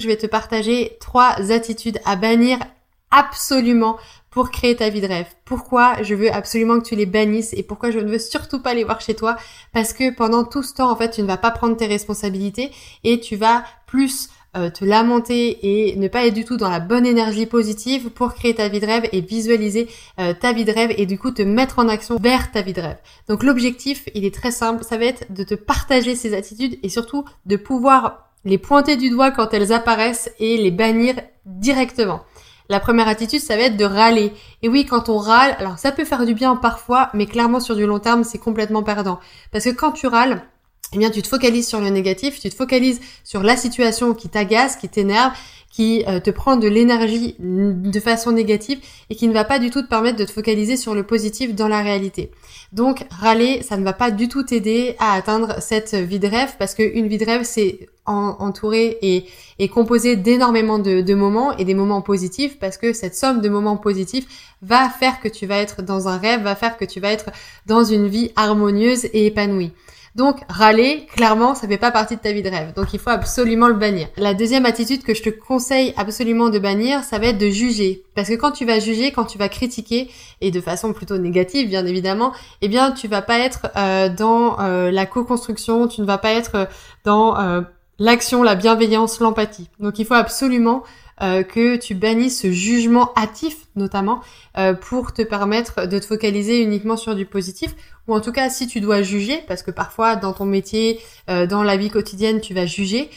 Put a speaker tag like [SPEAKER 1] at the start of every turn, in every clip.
[SPEAKER 1] Je vais te partager trois attitudes à bannir absolument pour créer ta vie de rêve. Pourquoi je veux absolument que tu les bannisses et pourquoi je ne veux surtout pas les voir chez toi? Parce que pendant tout ce temps, en fait, tu ne vas pas prendre tes responsabilités et tu vas plus euh, te lamenter et ne pas être du tout dans la bonne énergie positive pour créer ta vie de rêve et visualiser euh, ta vie de rêve et du coup te mettre en action vers ta vie de rêve. Donc l'objectif, il est très simple, ça va être de te partager ces attitudes et surtout de pouvoir les pointer du doigt quand elles apparaissent et les bannir directement. La première attitude, ça va être de râler. Et oui, quand on râle, alors ça peut faire du bien parfois, mais clairement sur du long terme, c'est complètement perdant. Parce que quand tu râles, eh bien, tu te focalises sur le négatif, tu te focalises sur la situation qui t'agace, qui t'énerve, qui euh, te prend de l'énergie de façon négative et qui ne va pas du tout te permettre de te focaliser sur le positif dans la réalité. Donc, râler, ça ne va pas du tout t'aider à atteindre cette vie de rêve parce qu'une vie de rêve, c'est entouré et, et composé d'énormément de, de moments et des moments positifs parce que cette somme de moments positifs va faire que tu vas être dans un rêve, va faire que tu vas être dans une vie harmonieuse et épanouie. Donc râler, clairement, ça fait pas partie de ta vie de rêve. Donc il faut absolument le bannir. La deuxième attitude que je te conseille absolument de bannir, ça va être de juger. Parce que quand tu vas juger, quand tu vas critiquer, et de façon plutôt négative bien évidemment, eh bien tu vas pas être euh, dans euh, la co-construction, tu ne vas pas être euh, dans l'action, la bienveillance, l'empathie. Donc il faut absolument euh, que tu bannisses ce jugement hâtif notamment euh, pour te permettre de te focaliser uniquement sur du positif. Ou en tout cas si tu dois juger parce que parfois dans ton métier euh, dans la vie quotidienne tu vas juger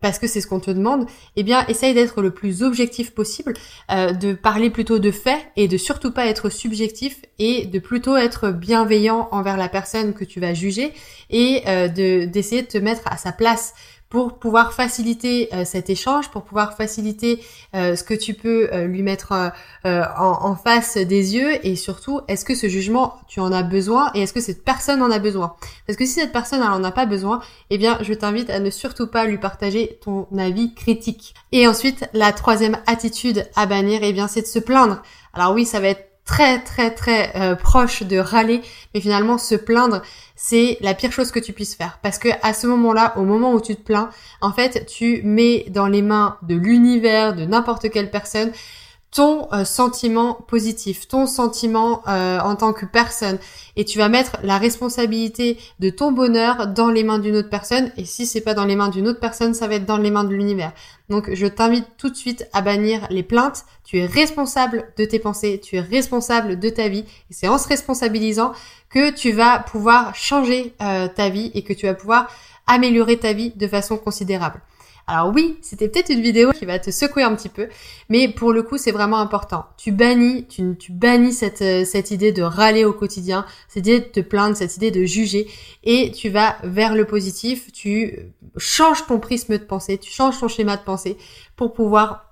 [SPEAKER 1] parce que c'est ce qu'on te demande eh bien essaye d'être le plus objectif possible de parler plutôt de faits et de surtout pas être subjectif et de plutôt être bienveillant envers la personne que tu vas juger et de d'essayer de te mettre à sa place pour pouvoir faciliter euh, cet échange, pour pouvoir faciliter euh, ce que tu peux euh, lui mettre en, face des yeux et surtout, est-ce que ce jugement, tu en as besoin et est-ce que cette personne en a besoin? Parce que si cette personne, elle en a pas besoin, eh bien, je t'invite à ne surtout pas lui partager ton avis critique. Et ensuite, la troisième attitude à bannir, eh bien, c'est de se plaindre. Alors oui, ça va être très très très euh, proche de râler, mais finalement se plaindre, c'est la pire chose que tu puisses faire. Parce que à ce moment-là, au moment où tu te plains, en fait, tu mets dans les mains de l'univers, de n'importe quelle personne, ton euh, sentiment positif, ton sentiment euh, en tant que personne, et tu vas mettre la responsabilité de ton bonheur dans les mains d'une autre personne. Et si c'est pas dans les mains d'une autre personne, ça va être dans les mains de l'univers. Donc je t'invite tout de suite à bannir les plaintes. Tu es responsable de tes pensées, tu es responsable de ta vie, et c'est en se responsabilisant que tu vas pouvoir changer euh, ta vie et que tu vas pouvoir améliorer ta vie de façon considérable. Alors oui, c'était peut-être une vidéo qui va te secouer un petit peu, mais pour le coup, c'est vraiment important. Tu bannis, tu, bannis cette, euh, cette idée de râler au quotidien, cette idée de te plaindre, cette idée de juger, et tu vas vers le positif, tu changes ton prisme de pensée, tu changes ton schéma de pensée pour pouvoir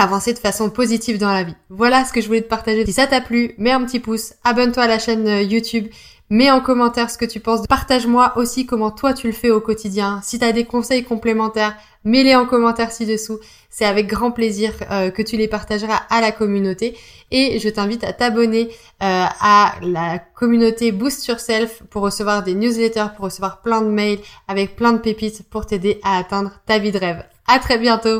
[SPEAKER 1] avancer de façon positive dans la vie. Voilà ce que je voulais te partager. Si ça t'a plu, mets un petit pouce, abonne-toi à la chaîne euh, YouTube Mets en commentaire ce que tu penses. Partage-moi aussi comment toi tu le fais au quotidien. Si tu as des conseils complémentaires, mets-les en commentaire ci-dessous. C'est avec grand plaisir euh, que tu les partageras à la communauté. Et je t'invite à t'abonner euh, à la communauté Boost Yourself pour recevoir des newsletters, pour recevoir plein de mails avec plein de pépites pour t'aider à atteindre ta vie de rêve. À très bientôt